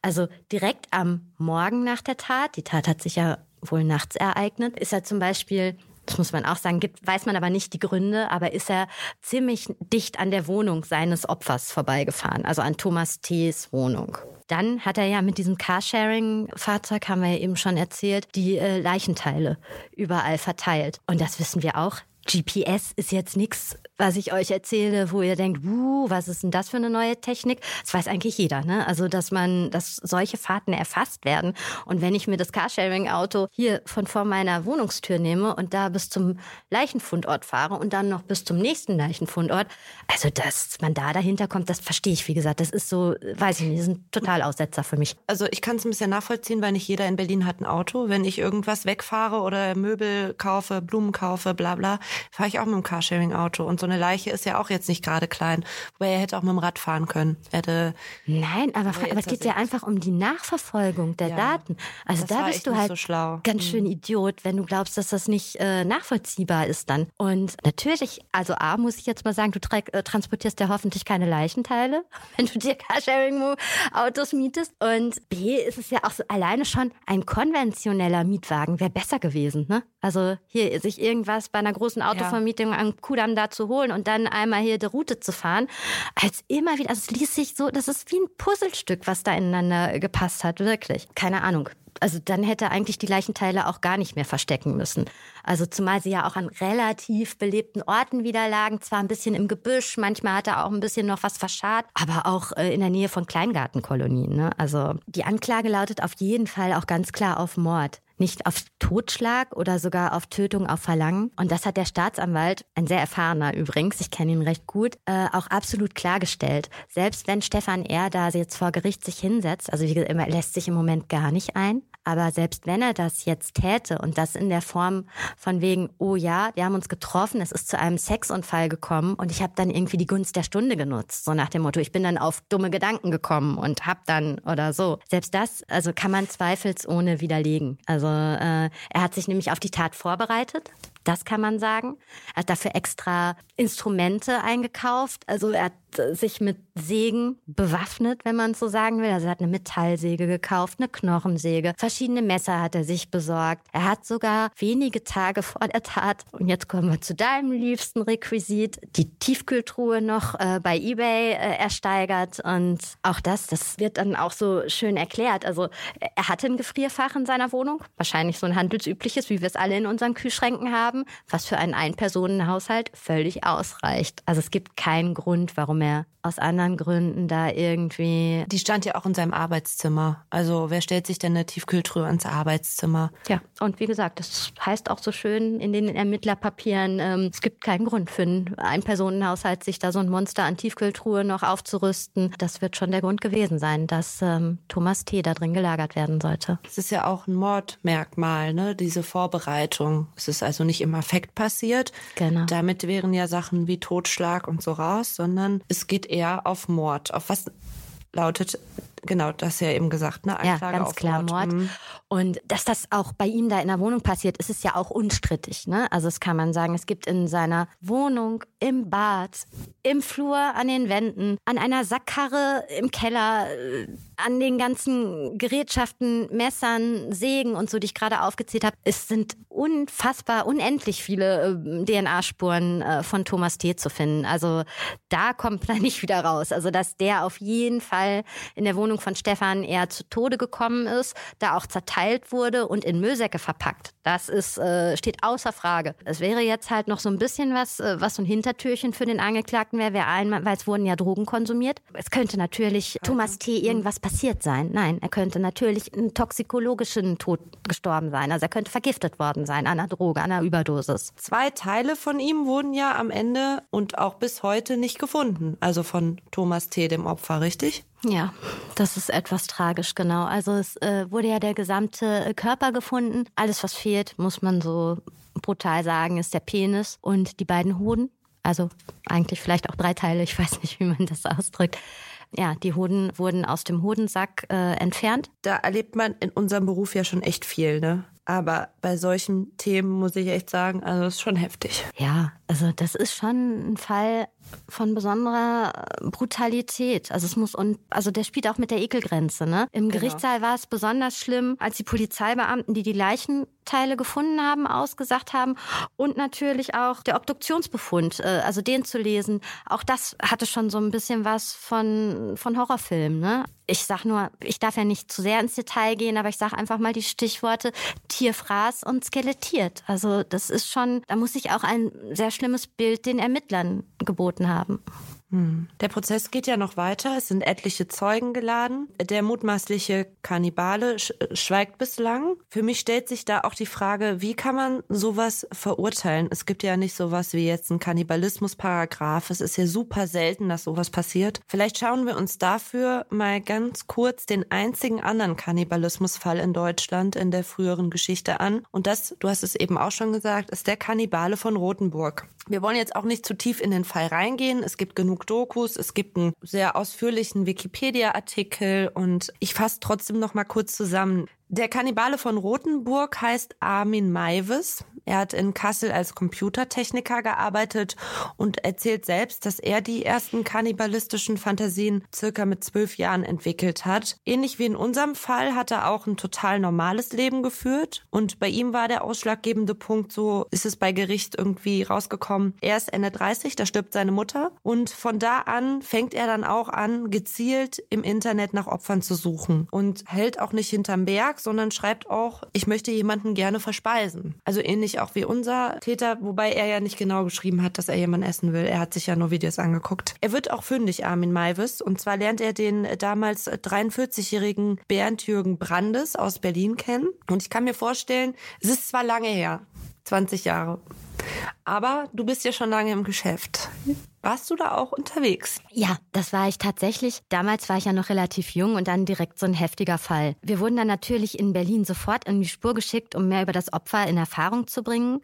Also direkt am Morgen nach der Tat, die Tat hat sich ja wohl nachts ereignet, ist er zum Beispiel das muss man auch sagen, gibt, weiß man aber nicht die Gründe, aber ist er ziemlich dicht an der Wohnung seines Opfers vorbeigefahren, also an Thomas T.s Wohnung. Dann hat er ja mit diesem Carsharing-Fahrzeug, haben wir ja eben schon erzählt, die äh, Leichenteile überall verteilt. Und das wissen wir auch. GPS ist jetzt nichts, was ich euch erzähle, wo ihr denkt, uh, was ist denn das für eine neue Technik? Das weiß eigentlich jeder, ne? Also, dass man, dass solche Fahrten erfasst werden. Und wenn ich mir das Carsharing-Auto hier von vor meiner Wohnungstür nehme und da bis zum Leichenfundort fahre und dann noch bis zum nächsten Leichenfundort, also, dass man da dahinter kommt, das verstehe ich, wie gesagt. Das ist so, weiß ich nicht, das ist ein Totalaussetzer für mich. Also, ich kann es ein bisschen nachvollziehen, weil nicht jeder in Berlin hat ein Auto. Wenn ich irgendwas wegfahre oder Möbel kaufe, Blumen kaufe, bla, bla, fahre ich auch mit dem Carsharing-Auto. Und so eine Leiche ist ja auch jetzt nicht gerade klein. Wobei er hätte auch mit dem Rad fahren können. Hätte, Nein, aber, aber es geht ja einfach um die Nachverfolgung der ja, Daten. Also da bist du halt so ganz schön mhm. Idiot, wenn du glaubst, dass das nicht äh, nachvollziehbar ist dann. Und natürlich, also A, muss ich jetzt mal sagen, du äh, transportierst ja hoffentlich keine Leichenteile, wenn du dir Carsharing-Autos mietest. Und B, ist es ja auch so, alleine schon ein konventioneller Mietwagen wäre besser gewesen. Ne? Also hier sich irgendwas bei einer großen Autovermietung ja. am Kudamm da zu holen und dann einmal hier die Route zu fahren, als immer wieder, also es ließ sich so, das ist wie ein Puzzlestück, was da ineinander gepasst hat, wirklich. Keine Ahnung. Also dann hätte eigentlich die Leichenteile auch gar nicht mehr verstecken müssen. Also zumal sie ja auch an relativ belebten Orten wieder lagen, zwar ein bisschen im Gebüsch, manchmal hat er auch ein bisschen noch was verscharrt, aber auch äh, in der Nähe von Kleingartenkolonien. Ne? Also die Anklage lautet auf jeden Fall auch ganz klar auf Mord nicht auf Totschlag oder sogar auf Tötung auf Verlangen. Und das hat der Staatsanwalt, ein sehr erfahrener übrigens, ich kenne ihn recht gut, äh, auch absolut klargestellt. Selbst wenn Stefan R. da jetzt vor Gericht sich hinsetzt, also wie gesagt, er lässt sich im Moment gar nicht ein, aber selbst wenn er das jetzt täte und das in der Form von wegen, oh ja, wir haben uns getroffen, es ist zu einem Sexunfall gekommen und ich habe dann irgendwie die Gunst der Stunde genutzt, so nach dem Motto, ich bin dann auf dumme Gedanken gekommen und hab dann oder so. Selbst das, also kann man zweifelsohne widerlegen. Also äh, er hat sich nämlich auf die Tat vorbereitet. Das kann man sagen. Er hat dafür extra Instrumente eingekauft. Also er hat sich mit Sägen bewaffnet, wenn man so sagen will. Also er hat eine Metallsäge gekauft, eine Knochensäge, Verschiedene Messer hat er sich besorgt. Er hat sogar wenige Tage vor der Tat, und jetzt kommen wir zu deinem liebsten Requisit, die Tiefkühltruhe noch äh, bei eBay äh, ersteigert. Und auch das, das wird dann auch so schön erklärt. Also er hatte ein Gefrierfach in seiner Wohnung, wahrscheinlich so ein handelsübliches, wie wir es alle in unseren Kühlschränken haben, was für einen Ein-Personen-Haushalt völlig ausreicht. Also es gibt keinen Grund, warum er aus anderen Gründen da irgendwie. Die stand ja auch in seinem Arbeitszimmer. Also wer stellt sich denn eine Tiefkühltruhe ins Arbeitszimmer? Ja, und wie gesagt, das heißt auch so schön in den Ermittlerpapieren, ähm, es gibt keinen Grund für einen Ein-Personen-Haushalt, sich da so ein Monster an Tiefkühltruhe noch aufzurüsten. Das wird schon der Grund gewesen sein, dass ähm, Thomas T. da drin gelagert werden sollte. Es ist ja auch ein Mordmerkmal, ne? diese Vorbereitung. Es ist also nicht im Affekt passiert. Genau. Damit wären ja Sachen wie Totschlag und so raus, sondern es geht eher auf Mord. Auf was lautet genau, das ja eben gesagt, ne? Anklage ja, ganz klar Mord. Mord. Mhm. Und dass das auch bei ihm da in der Wohnung passiert, ist es ja auch unstrittig. Ne? Also das kann man sagen, es gibt in seiner Wohnung, im Bad, im Flur, an den Wänden, an einer Sackkarre im Keller, äh, an den ganzen Gerätschaften, Messern, Sägen und so, die ich gerade aufgezählt habe. Es sind unfassbar, unendlich viele äh, DNA-Spuren äh, von Thomas T. zu finden. Also da kommt man nicht wieder raus. Also dass der auf jeden Fall in der Wohnung von Stefan eher zu Tode gekommen ist, da auch zerteilt wurde und in Müllsäcke verpackt. Das ist, äh, steht außer Frage. Es wäre jetzt halt noch so ein bisschen was, äh, was so ein Hintertürchen für den Angeklagten wäre, einmal, weil es wurden ja Drogen konsumiert. Es könnte natürlich also. Thomas T. irgendwas passiert sein. Nein, er könnte natürlich einen toxikologischen Tod gestorben sein. Also er könnte vergiftet worden sein an einer Droge, an einer Überdosis. Zwei Teile von ihm wurden ja am Ende und auch bis heute nicht gefunden. Also von Thomas T., dem Opfer, richtig? Ja, das ist etwas tragisch, genau. Also es äh, wurde ja der gesamte äh, Körper gefunden. Alles, was fehlt, muss man so brutal sagen, ist der Penis und die beiden Hoden. Also eigentlich vielleicht auch drei Teile, ich weiß nicht, wie man das ausdrückt. Ja, die Hoden wurden aus dem Hodensack äh, entfernt. Da erlebt man in unserem Beruf ja schon echt viel, ne? Aber bei solchen Themen muss ich echt sagen, also es ist schon heftig. Ja, also das ist schon ein Fall, von besonderer Brutalität. Also es muss und also der spielt auch mit der Ekelgrenze. Ne? Im genau. Gerichtssaal war es besonders schlimm, als die Polizeibeamten, die die Leichenteile gefunden haben, ausgesagt haben und natürlich auch der Obduktionsbefund, äh, also den zu lesen. Auch das hatte schon so ein bisschen was von von Horrorfilm. Ne? Ich sag nur, ich darf ja nicht zu sehr ins Detail gehen, aber ich sag einfach mal die Stichworte Tierfraß und skelettiert. Also das ist schon, da muss ich auch ein sehr schlimmes Bild den Ermittlern geboten haben. Hm. Der Prozess geht ja noch weiter. Es sind etliche Zeugen geladen. Der mutmaßliche Kannibale schweigt bislang. Für mich stellt sich da auch die Frage, wie kann man sowas verurteilen? Es gibt ja nicht sowas wie jetzt ein Kannibalismus-Paragraph. Es ist ja super selten, dass sowas passiert. Vielleicht schauen wir uns dafür mal ganz kurz den einzigen anderen Kannibalismusfall in Deutschland in der früheren Geschichte an. Und das, du hast es eben auch schon gesagt, ist der Kannibale von Rothenburg. Wir wollen jetzt auch nicht zu tief in den Fall reingehen. Es gibt genug Dokus, es gibt einen sehr ausführlichen Wikipedia-Artikel und ich fasse trotzdem noch mal kurz zusammen. Der Kannibale von Rothenburg heißt Armin Maivis. Er hat in Kassel als Computertechniker gearbeitet und erzählt selbst, dass er die ersten kannibalistischen Fantasien circa mit zwölf Jahren entwickelt hat. Ähnlich wie in unserem Fall hat er auch ein total normales Leben geführt und bei ihm war der ausschlaggebende Punkt, so ist es bei Gericht irgendwie rausgekommen. Er ist Ende 30, da stirbt seine Mutter und von da an fängt er dann auch an, gezielt im Internet nach Opfern zu suchen und hält auch nicht hinterm Berg, sondern schreibt auch, ich möchte jemanden gerne verspeisen. Also ähnlich auch wie unser Täter, wobei er ja nicht genau geschrieben hat, dass er jemanden essen will. Er hat sich ja nur Videos angeguckt. Er wird auch fündig, Armin Maivis. Und zwar lernt er den damals 43-jährigen Bernd Jürgen Brandes aus Berlin kennen. Und ich kann mir vorstellen, es ist zwar lange her, 20 Jahre. Aber du bist ja schon lange im Geschäft. Warst du da auch unterwegs? Ja, das war ich tatsächlich. Damals war ich ja noch relativ jung und dann direkt so ein heftiger Fall. Wir wurden dann natürlich in Berlin sofort in die Spur geschickt, um mehr über das Opfer in Erfahrung zu bringen.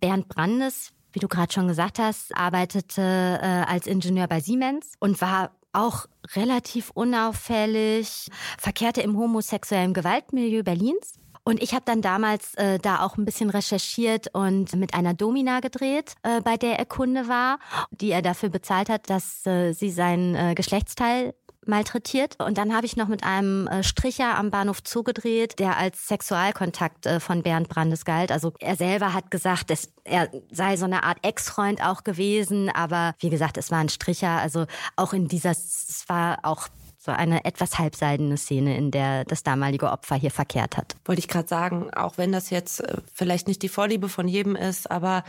Bernd Brandes, wie du gerade schon gesagt hast, arbeitete äh, als Ingenieur bei Siemens und war auch relativ unauffällig, verkehrte im homosexuellen Gewaltmilieu Berlins und ich habe dann damals äh, da auch ein bisschen recherchiert und mit einer Domina gedreht, äh, bei der er Kunde war, die er dafür bezahlt hat, dass äh, sie seinen äh, Geschlechtsteil malträtiert. Und dann habe ich noch mit einem äh, Stricher am Bahnhof zugedreht, der als Sexualkontakt äh, von Bernd Brandes galt. Also er selber hat gesagt, es, er sei so eine Art Ex-Freund auch gewesen, aber wie gesagt, es war ein Stricher. Also auch in dieser, es war auch so eine etwas halbseidene Szene, in der das damalige Opfer hier verkehrt hat. Wollte ich gerade sagen, auch wenn das jetzt äh, vielleicht nicht die Vorliebe von jedem ist, aber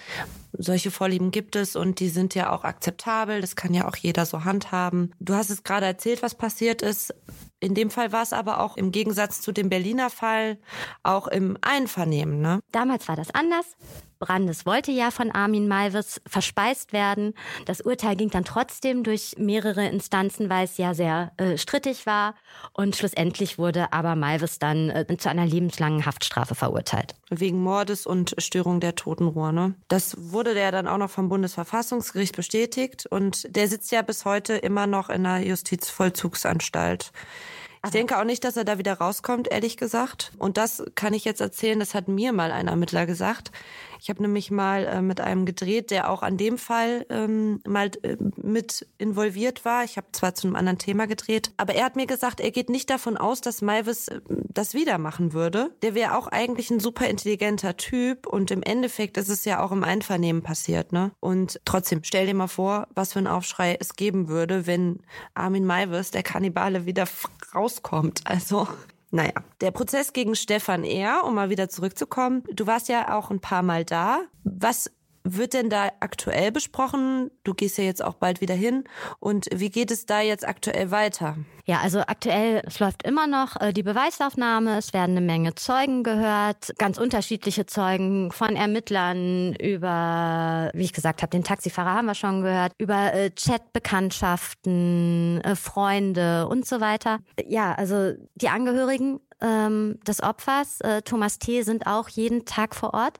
solche Vorlieben gibt es und die sind ja auch akzeptabel. Das kann ja auch jeder so handhaben. Du hast es gerade erzählt, was passiert ist. In dem Fall war es aber auch im Gegensatz zu dem Berliner Fall auch im Einvernehmen. Ne? Damals war das anders. Brandes wollte ja von Armin Malvis verspeist werden. Das Urteil ging dann trotzdem durch mehrere Instanzen, weil es ja sehr äh, strittig war. Und schlussendlich wurde aber Malvis dann äh, zu einer lebenslangen Haftstrafe verurteilt. Wegen Mordes und Störung der Totenruhe. Ne? Das wurde der dann auch noch vom Bundesverfassungsgericht bestätigt. Und der sitzt ja bis heute immer noch in der Justizvollzugsanstalt. Ich denke auch nicht, dass er da wieder rauskommt, ehrlich gesagt. Und das kann ich jetzt erzählen, das hat mir mal ein Ermittler gesagt. Ich habe nämlich mal äh, mit einem gedreht, der auch an dem Fall ähm, mal äh, mit involviert war. Ich habe zwar zu einem anderen Thema gedreht, aber er hat mir gesagt, er geht nicht davon aus, dass Malvis äh, das wieder machen würde. Der wäre auch eigentlich ein super intelligenter Typ und im Endeffekt ist es ja auch im Einvernehmen passiert, ne? Und trotzdem, stell dir mal vor, was für ein Aufschrei es geben würde, wenn Armin Malvis, der Kannibale, wieder rauskommt. Also naja, der Prozess gegen Stefan R., um mal wieder zurückzukommen. Du warst ja auch ein paar Mal da. Was wird denn da aktuell besprochen? Du gehst ja jetzt auch bald wieder hin. Und wie geht es da jetzt aktuell weiter? Ja, also aktuell, es läuft immer noch äh, die Beweisaufnahme. Es werden eine Menge Zeugen gehört, ganz unterschiedliche Zeugen von Ermittlern über, wie ich gesagt habe, den Taxifahrer haben wir schon gehört, über äh, Chatbekanntschaften, äh, Freunde und so weiter. Ja, also die Angehörigen ähm, des Opfers, Thomas T., sind auch jeden Tag vor Ort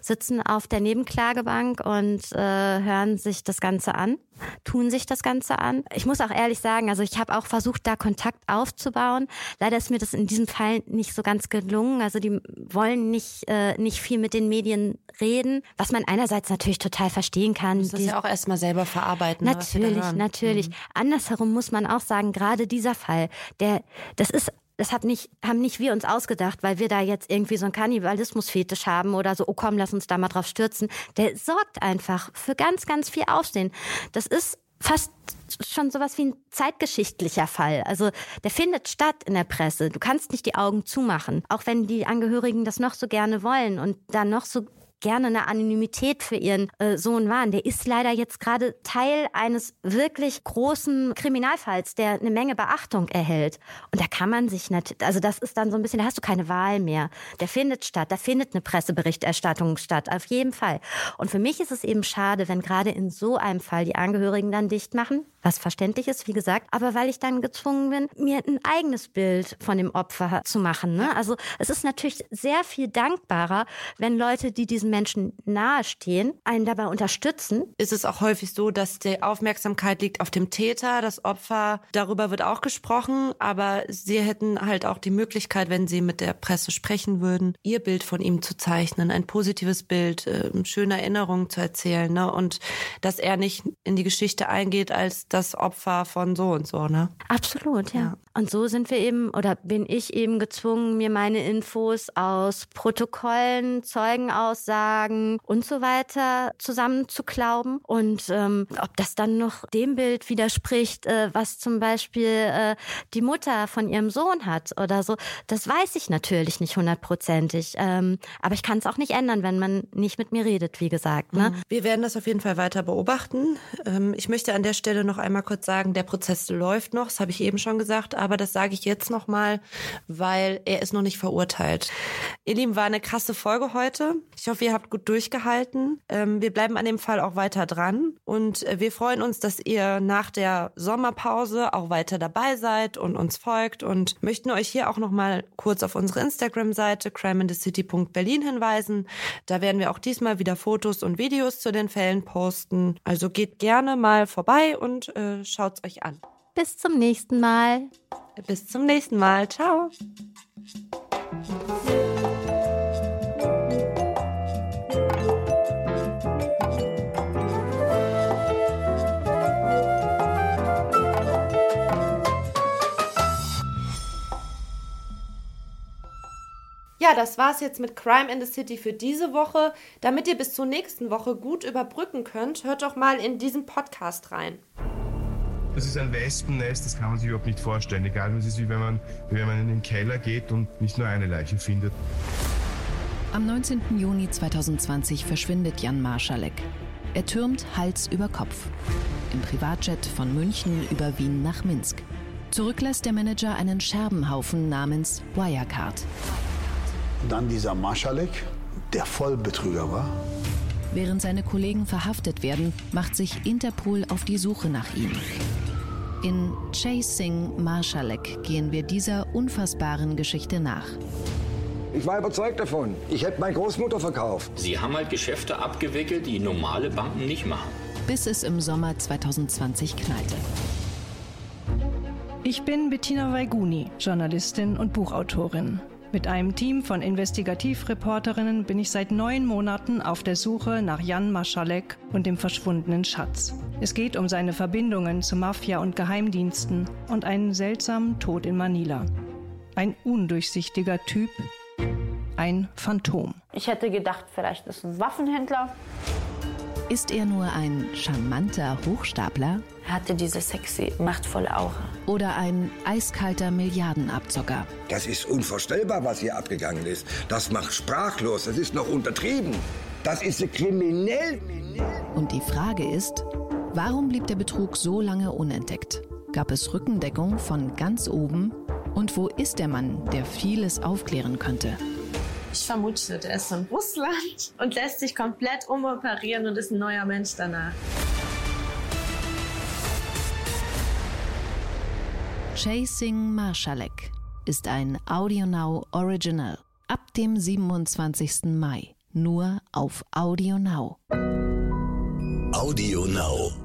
sitzen auf der Nebenklagebank und äh, hören sich das Ganze an, tun sich das Ganze an. Ich muss auch ehrlich sagen, also ich habe auch versucht, da Kontakt aufzubauen. Leider ist mir das in diesem Fall nicht so ganz gelungen. Also die wollen nicht, äh, nicht viel mit den Medien reden, was man einerseits natürlich total verstehen kann. Das ist ja auch erstmal selber verarbeiten. Ne, natürlich, natürlich. Mhm. Andersherum muss man auch sagen, gerade dieser Fall, der, das ist das hat nicht, haben nicht wir uns ausgedacht, weil wir da jetzt irgendwie so einen Kannibalismus-Fetisch haben oder so, oh komm, lass uns da mal drauf stürzen. Der sorgt einfach für ganz, ganz viel Aufsehen. Das ist fast schon sowas wie ein zeitgeschichtlicher Fall. Also der findet statt in der Presse. Du kannst nicht die Augen zumachen, auch wenn die Angehörigen das noch so gerne wollen und da noch so gerne eine Anonymität für ihren äh, Sohn waren. Der ist leider jetzt gerade Teil eines wirklich großen Kriminalfalls, der eine Menge Beachtung erhält. Und da kann man sich natürlich, also das ist dann so ein bisschen, da hast du keine Wahl mehr. Der findet statt, da findet eine Presseberichterstattung statt, auf jeden Fall. Und für mich ist es eben schade, wenn gerade in so einem Fall die Angehörigen dann dicht machen, was verständlich ist, wie gesagt, aber weil ich dann gezwungen bin, mir ein eigenes Bild von dem Opfer zu machen. Ne? Also es ist natürlich sehr viel dankbarer, wenn Leute, die diesen Menschen nahestehen, einen dabei unterstützen. Ist es auch häufig so, dass die Aufmerksamkeit liegt auf dem Täter, das Opfer, darüber wird auch gesprochen, aber sie hätten halt auch die Möglichkeit, wenn sie mit der Presse sprechen würden, ihr Bild von ihm zu zeichnen, ein positives Bild, äh, schöne Erinnerungen zu erzählen, ne? Und dass er nicht in die Geschichte eingeht als das Opfer von so und so, ne? Absolut, ja. ja. Und so sind wir eben oder bin ich eben gezwungen, mir meine Infos aus Protokollen, Zeugenaussagen Aussagen und so weiter zusammenzuklauben. Und ähm, ob das dann noch dem Bild widerspricht, äh, was zum Beispiel äh, die Mutter von ihrem Sohn hat oder so, das weiß ich natürlich nicht hundertprozentig. Ähm, aber ich kann es auch nicht ändern, wenn man nicht mit mir redet, wie gesagt. Ne? Mhm. Wir werden das auf jeden Fall weiter beobachten. Ähm, ich möchte an der Stelle noch einmal kurz sagen, der Prozess läuft noch, das habe ich eben schon gesagt, aber das sage ich jetzt noch mal, weil er ist noch nicht verurteilt. Ihr Lieben, war eine krasse Folge heute. Ich hoffe, ihr habt gut durchgehalten. Ähm, wir bleiben an dem Fall auch weiter dran und äh, wir freuen uns, dass ihr nach der Sommerpause auch weiter dabei seid und uns folgt und möchten euch hier auch noch mal kurz auf unsere Instagram-Seite crimeinthecity.berlin hinweisen. Da werden wir auch diesmal wieder Fotos und Videos zu den Fällen posten. Also geht gerne mal vorbei und äh, schaut's euch an bis zum nächsten Mal. Bis zum nächsten Mal. Ciao. Ja, das war's jetzt mit Crime in the City für diese Woche. Damit ihr bis zur nächsten Woche gut überbrücken könnt, hört doch mal in diesen Podcast rein. Das ist ein Wespennest, das kann man sich überhaupt nicht vorstellen. Egal, es ist wie wenn man, wie wenn man in den Keller geht und nicht nur eine Leiche findet. Am 19. Juni 2020 verschwindet Jan Marschalek. Er türmt Hals über Kopf. Im Privatjet von München über Wien nach Minsk. Zurücklässt der Manager einen Scherbenhaufen namens Wirecard. Dann dieser Marschalek, der Vollbetrüger war. Während seine Kollegen verhaftet werden, macht sich Interpol auf die Suche nach ihm. In Chasing Marschalek gehen wir dieser unfassbaren Geschichte nach. Ich war überzeugt davon. Ich hätte meine Großmutter verkauft. Sie haben halt Geschäfte abgewickelt, die normale Banken nicht machen. Bis es im Sommer 2020 knallte. Ich bin Bettina Weiguni, Journalistin und Buchautorin. Mit einem Team von Investigativreporterinnen bin ich seit neun Monaten auf der Suche nach Jan Maschalek und dem verschwundenen Schatz. Es geht um seine Verbindungen zu Mafia und Geheimdiensten und einen seltsamen Tod in Manila. Ein undurchsichtiger Typ, ein Phantom. Ich hätte gedacht, vielleicht ist ein Waffenhändler. Ist er nur ein charmanter Hochstapler? Er hatte diese sexy, machtvolle Aura. Oder ein eiskalter Milliardenabzocker? Das ist unvorstellbar, was hier abgegangen ist. Das macht sprachlos. Das ist noch untertrieben. Das ist kriminell. Und die Frage ist, warum blieb der Betrug so lange unentdeckt? Gab es Rückendeckung von ganz oben? Und wo ist der Mann, der vieles aufklären könnte? Ich vermute, der ist von Russland und lässt sich komplett umoperieren und ist ein neuer Mensch danach. Chasing Marschalek ist ein AudioNow Original. Ab dem 27. Mai. Nur auf AudioNow. AudioNow.